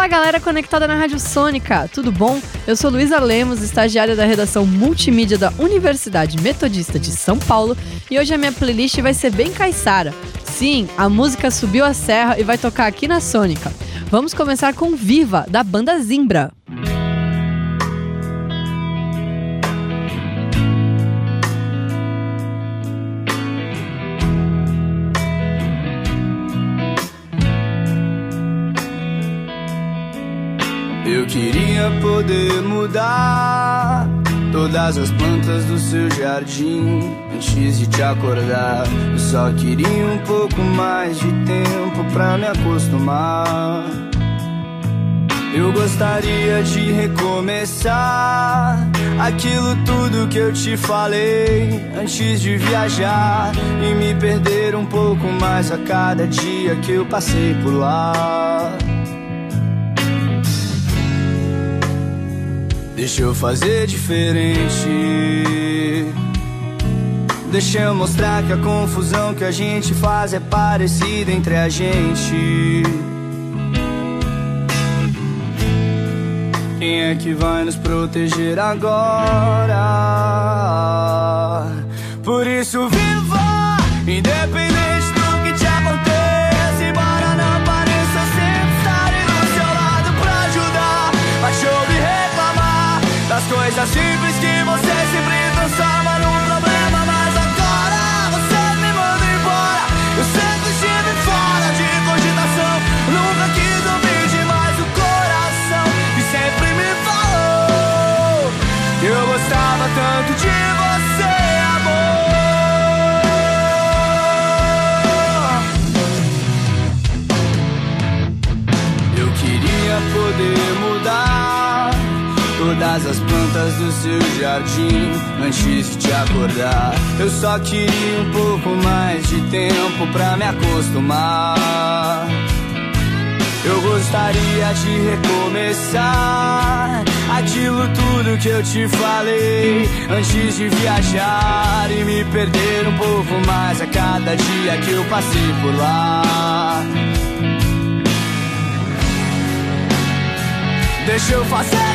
Fala galera conectada na Rádio Sônica, tudo bom? Eu sou Luísa Lemos, estagiária da redação multimídia da Universidade Metodista de São Paulo e hoje a minha playlist vai ser bem caiçara. Sim, a música subiu a serra e vai tocar aqui na Sônica. Vamos começar com Viva, da banda Zimbra. Eu poder mudar todas as plantas do seu jardim antes de te acordar. Eu só queria um pouco mais de tempo pra me acostumar. Eu gostaria de recomeçar aquilo tudo que eu te falei antes de viajar e me perder um pouco mais a cada dia que eu passei por lá. Deixa eu fazer diferente. Deixa eu mostrar que a confusão que a gente faz é parecida entre a gente. Quem é que vai nos proteger agora? Por isso, viva! Das coisas simples que você sempre transforma num problema. Mas agora você me manda embora. Eu sempre estive fora de cogitação. Nunca quis ouvir demais o coração que sempre me falou que eu gostava tanto de você, seu jardim antes de te acordar. Eu só queria um pouco mais de tempo pra me acostumar. Eu gostaria de recomeçar aquilo tudo que eu te falei antes de viajar e me perder um pouco mais a cada dia que eu passei por lá. Deixa eu fazer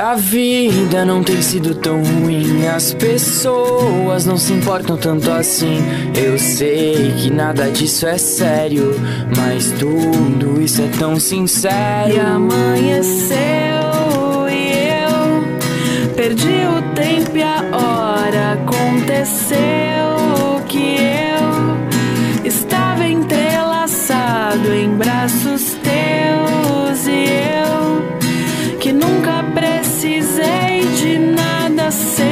a vida não tem sido tão ruim, as pessoas não se importam tanto assim. Eu sei que nada disso é sério, mas tudo isso é tão sincero. E amanheceu e eu perdi o tempo e a hora. Aconteceu que eu estava entrelaçado em braços seu.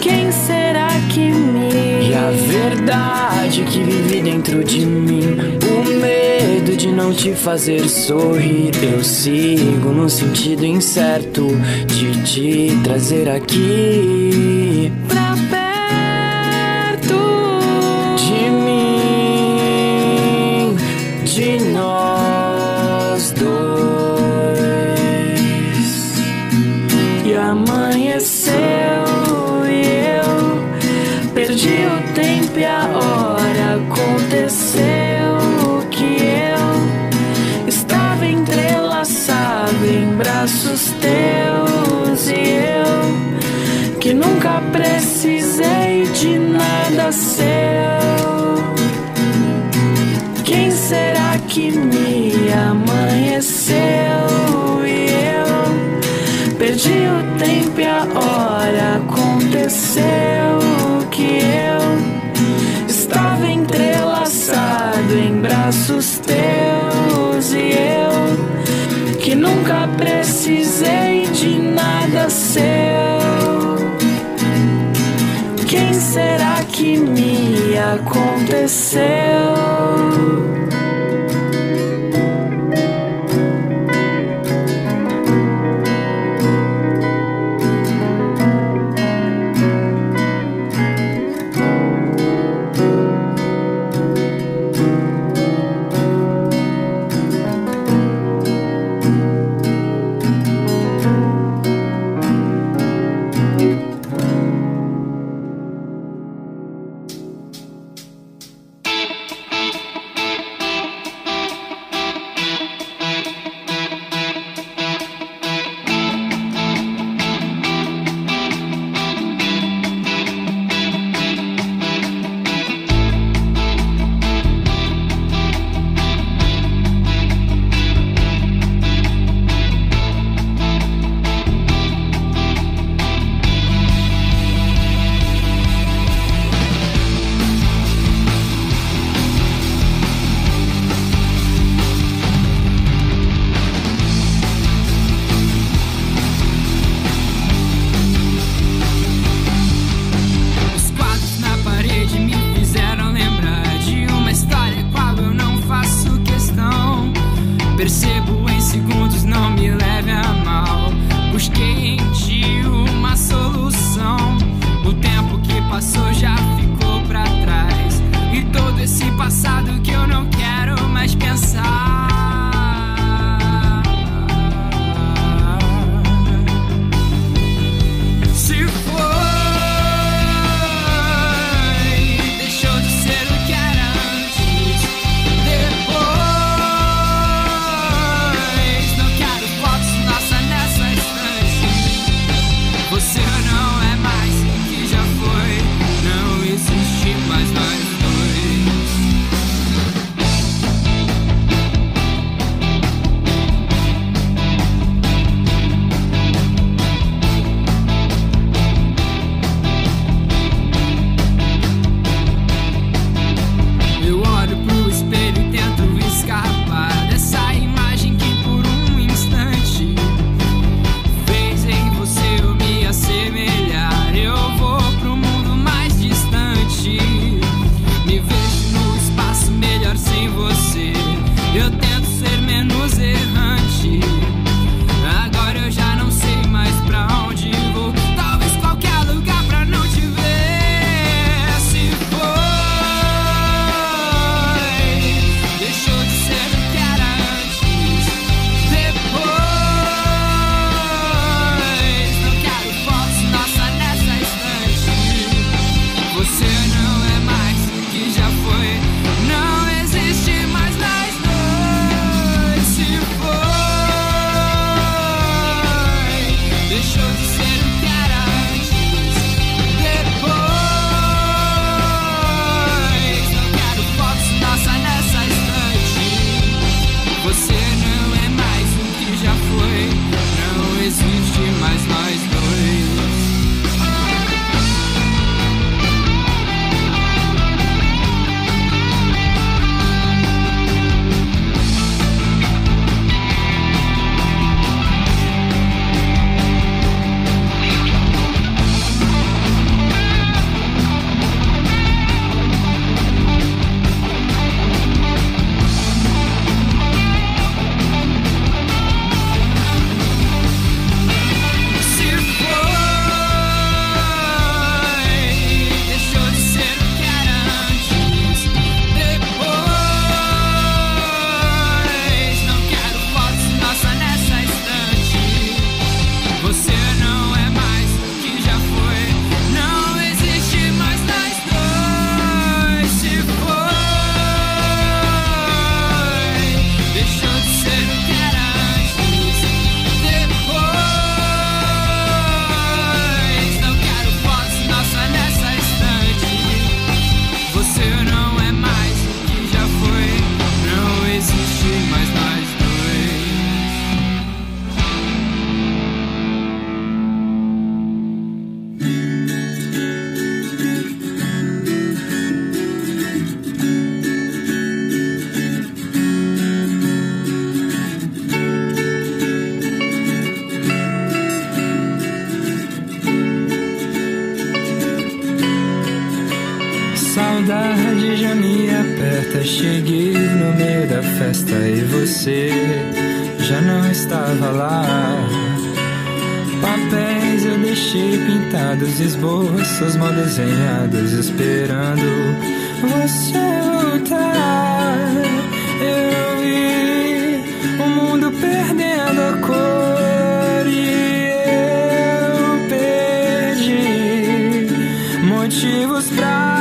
Quem será que me E a verdade que vive dentro de mim, o medo de não te fazer sorrir. Eu sigo no sentido incerto de te trazer aqui. pra Quem será que me amanheceu? E eu perdi o tempo e a hora aconteceu. Que eu estava entrelaçado em braços teus. E eu que nunca precisei de nada seu. Será que me aconteceu? Papéis eu deixei pintados, esboços mal desenhados, esperando você voltar. Eu vi o mundo perdendo a cor e eu perdi motivos pra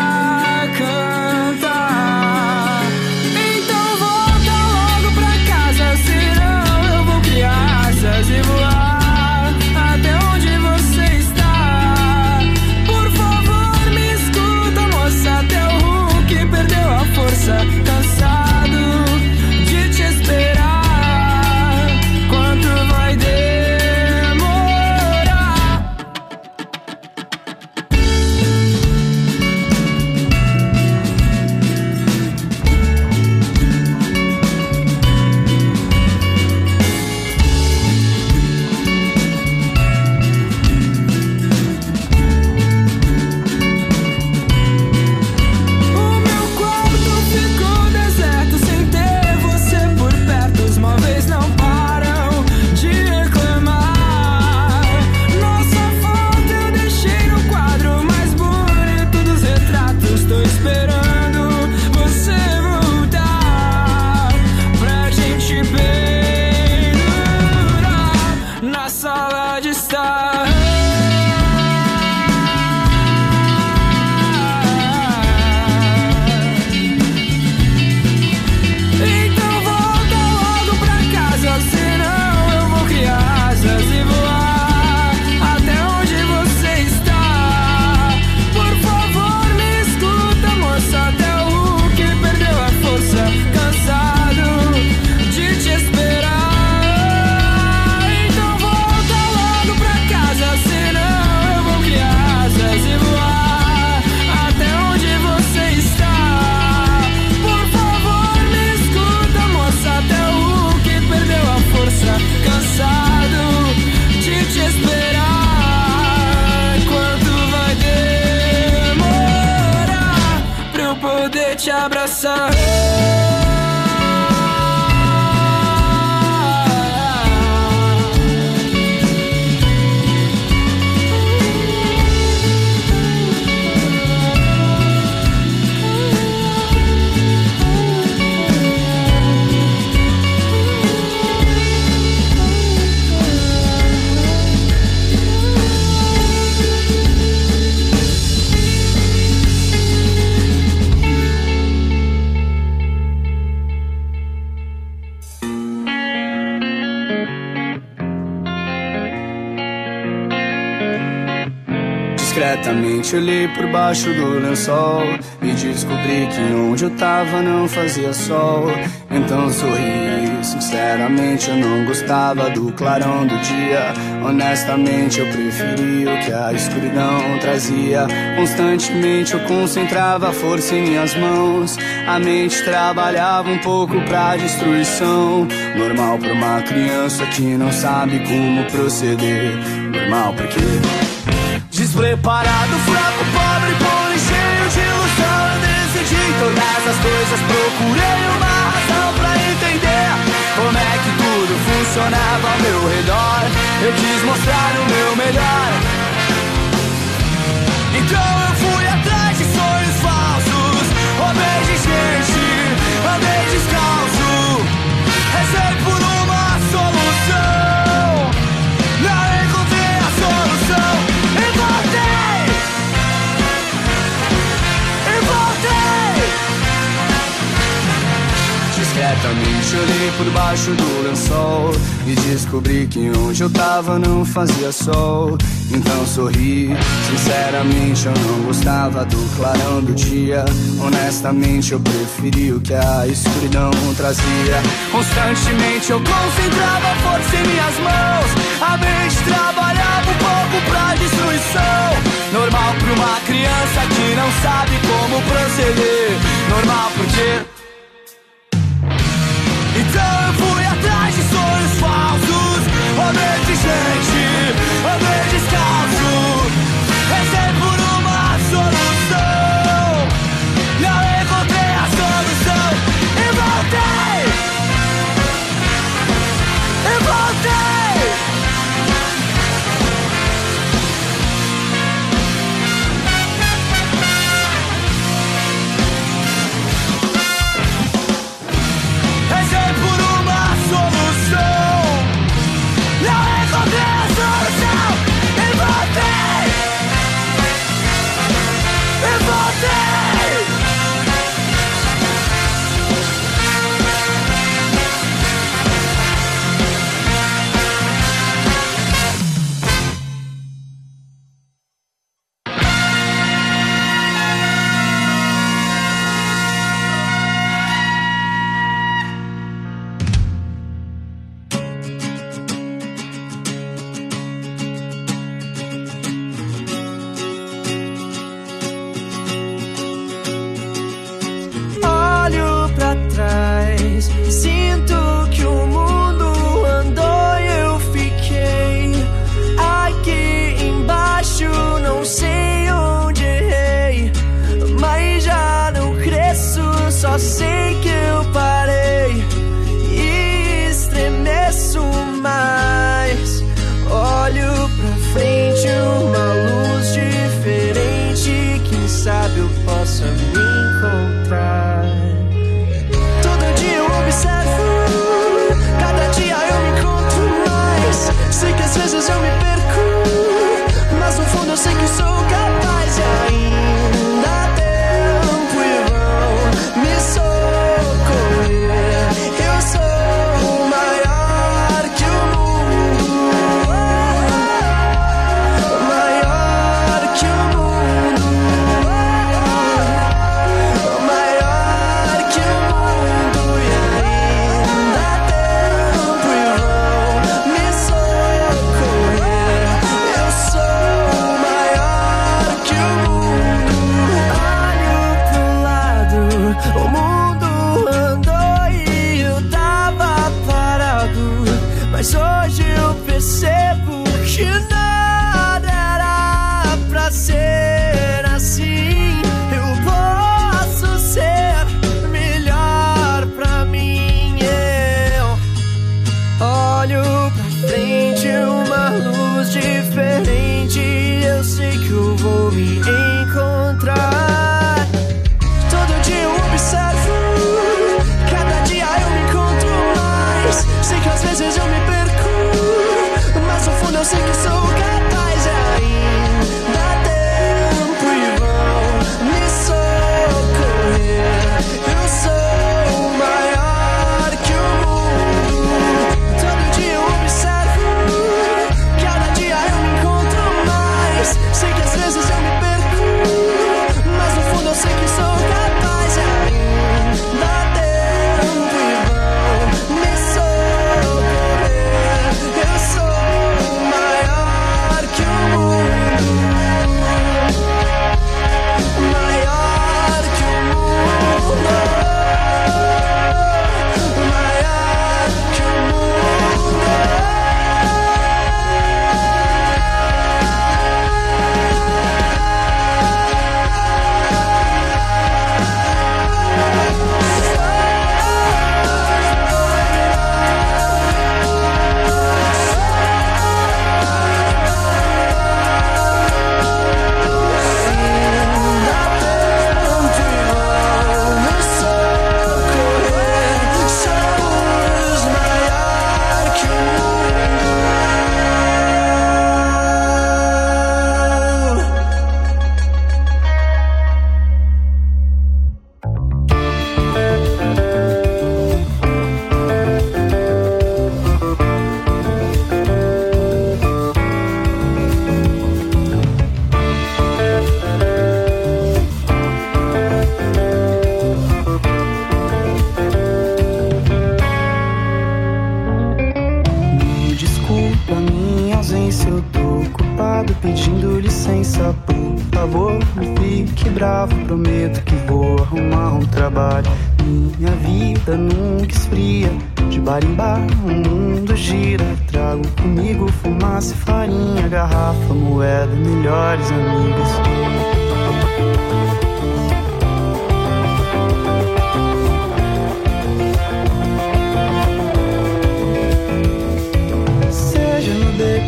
Discretamente olhei por baixo do lençol e descobri que onde eu tava não fazia sol. Então sorri, sinceramente eu não gostava do clarão do dia. Honestamente eu preferia o que a escuridão trazia. Constantemente eu concentrava a força em minhas mãos. A mente trabalhava um pouco pra destruição. Normal pra uma criança que não sabe como proceder. Normal porque Despreparado, fraco, pobre, pole, cheio de ilusão. Eu decidi todas as coisas, procurei uma razão pra entender Como é que tudo funcionava ao meu redor olhei por baixo do lençol E descobri que onde eu tava não fazia sol. Então sorri, sinceramente eu não gostava do clarão do dia. Honestamente eu preferi o que a escuridão trazia. Constantemente eu concentrava a força em minhas mãos. A mente trabalhava um pouco pra destruição. Normal pra uma criança que não sabe como proceder. Normal porque diferente. Eu sei que eu vou me favor, não fique bravo, prometo que vou arrumar um trabalho. Minha vida nunca esfria, de bar em bar o mundo gira. Trago comigo fumaça farinha, garrafa, moeda, melhores amigas.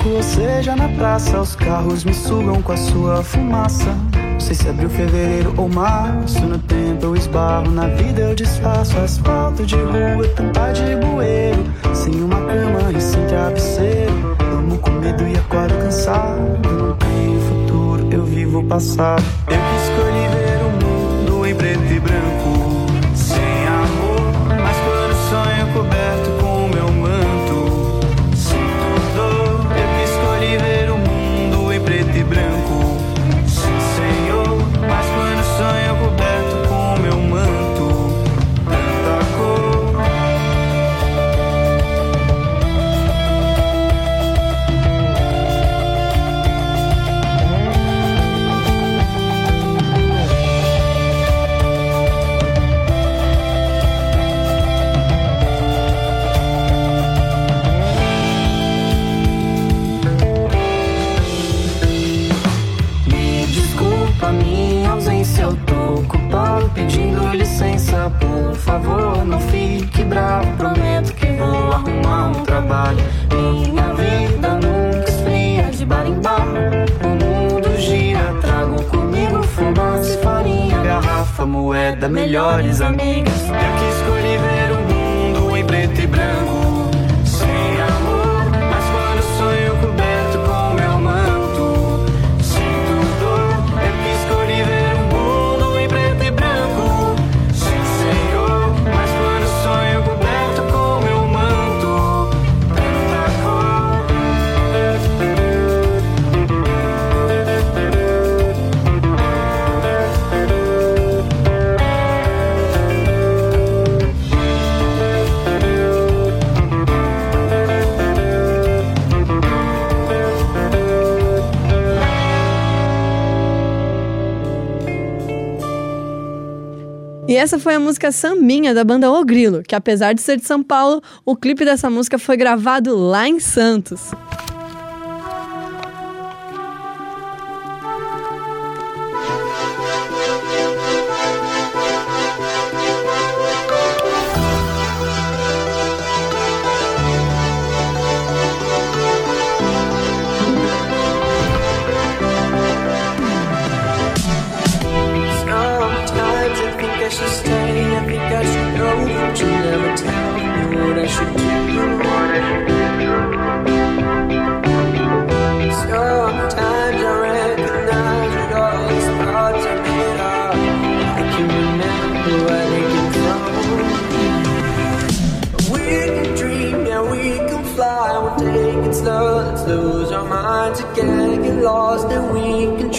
Ou seja na praça, os carros me sugam com a sua fumaça. Não sei se abril, fevereiro ou março. No tempo eu esbarro, na vida eu desfaço. Asfalto de rua, tampa de bueiro. Sem uma cama e sem travesseiro. Amo com medo e acordo cansado. Não tenho futuro, eu vivo o passado. Eu que escolhi ver o mundo em preto e branco. Sem amor, mas quando sonho coberto favor, não fique bravo, prometo que vou arrumar um trabalho. Minha vida nunca esfria, de bar em bar. O mundo gira, trago comigo fumaça farinha, garrafa, moeda, melhores amigas. Eu que escolhi essa foi a música Sambinha da banda O Grilo, que apesar de ser de São Paulo, o clipe dessa música foi gravado lá em Santos.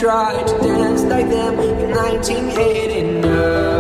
try to dance like them in 1989.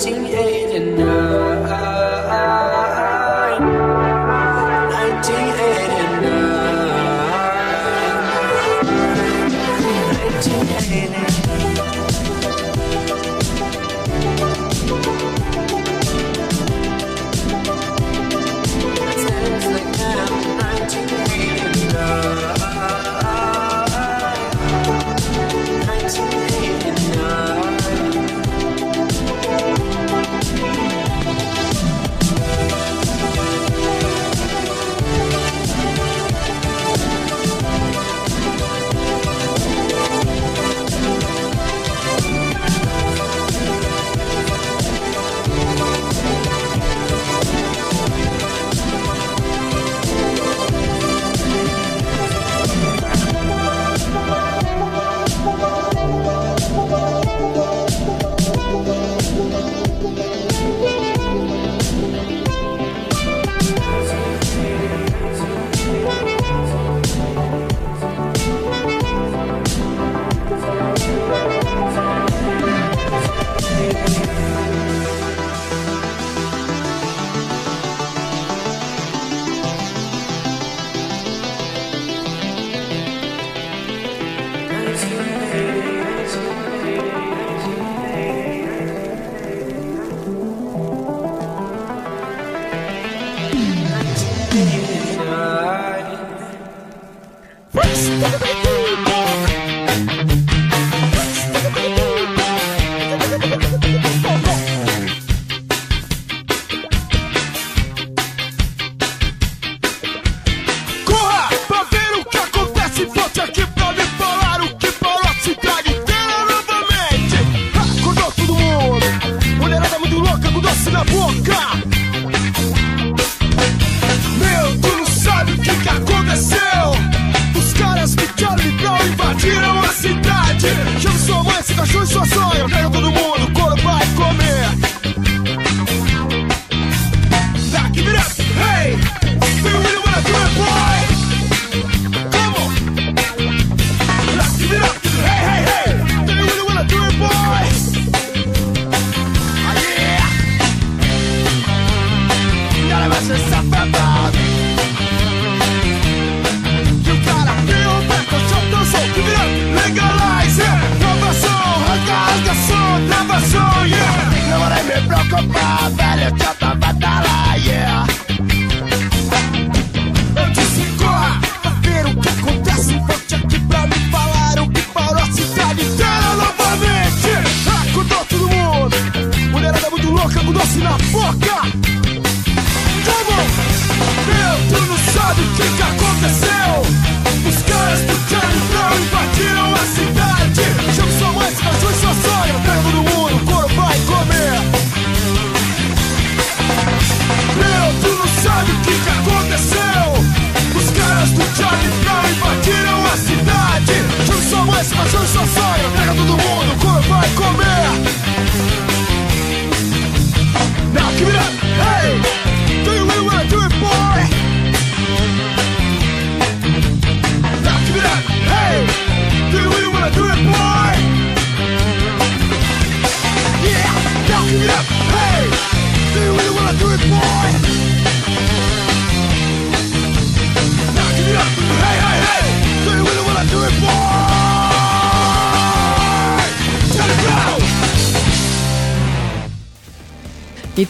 今夜。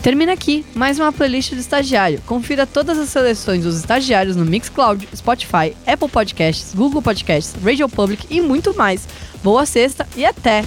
termina aqui mais uma playlist do Estagiário. Confira todas as seleções dos estagiários no Mixcloud, Spotify, Apple Podcasts, Google Podcasts, Radio Public e muito mais. Boa sexta e até!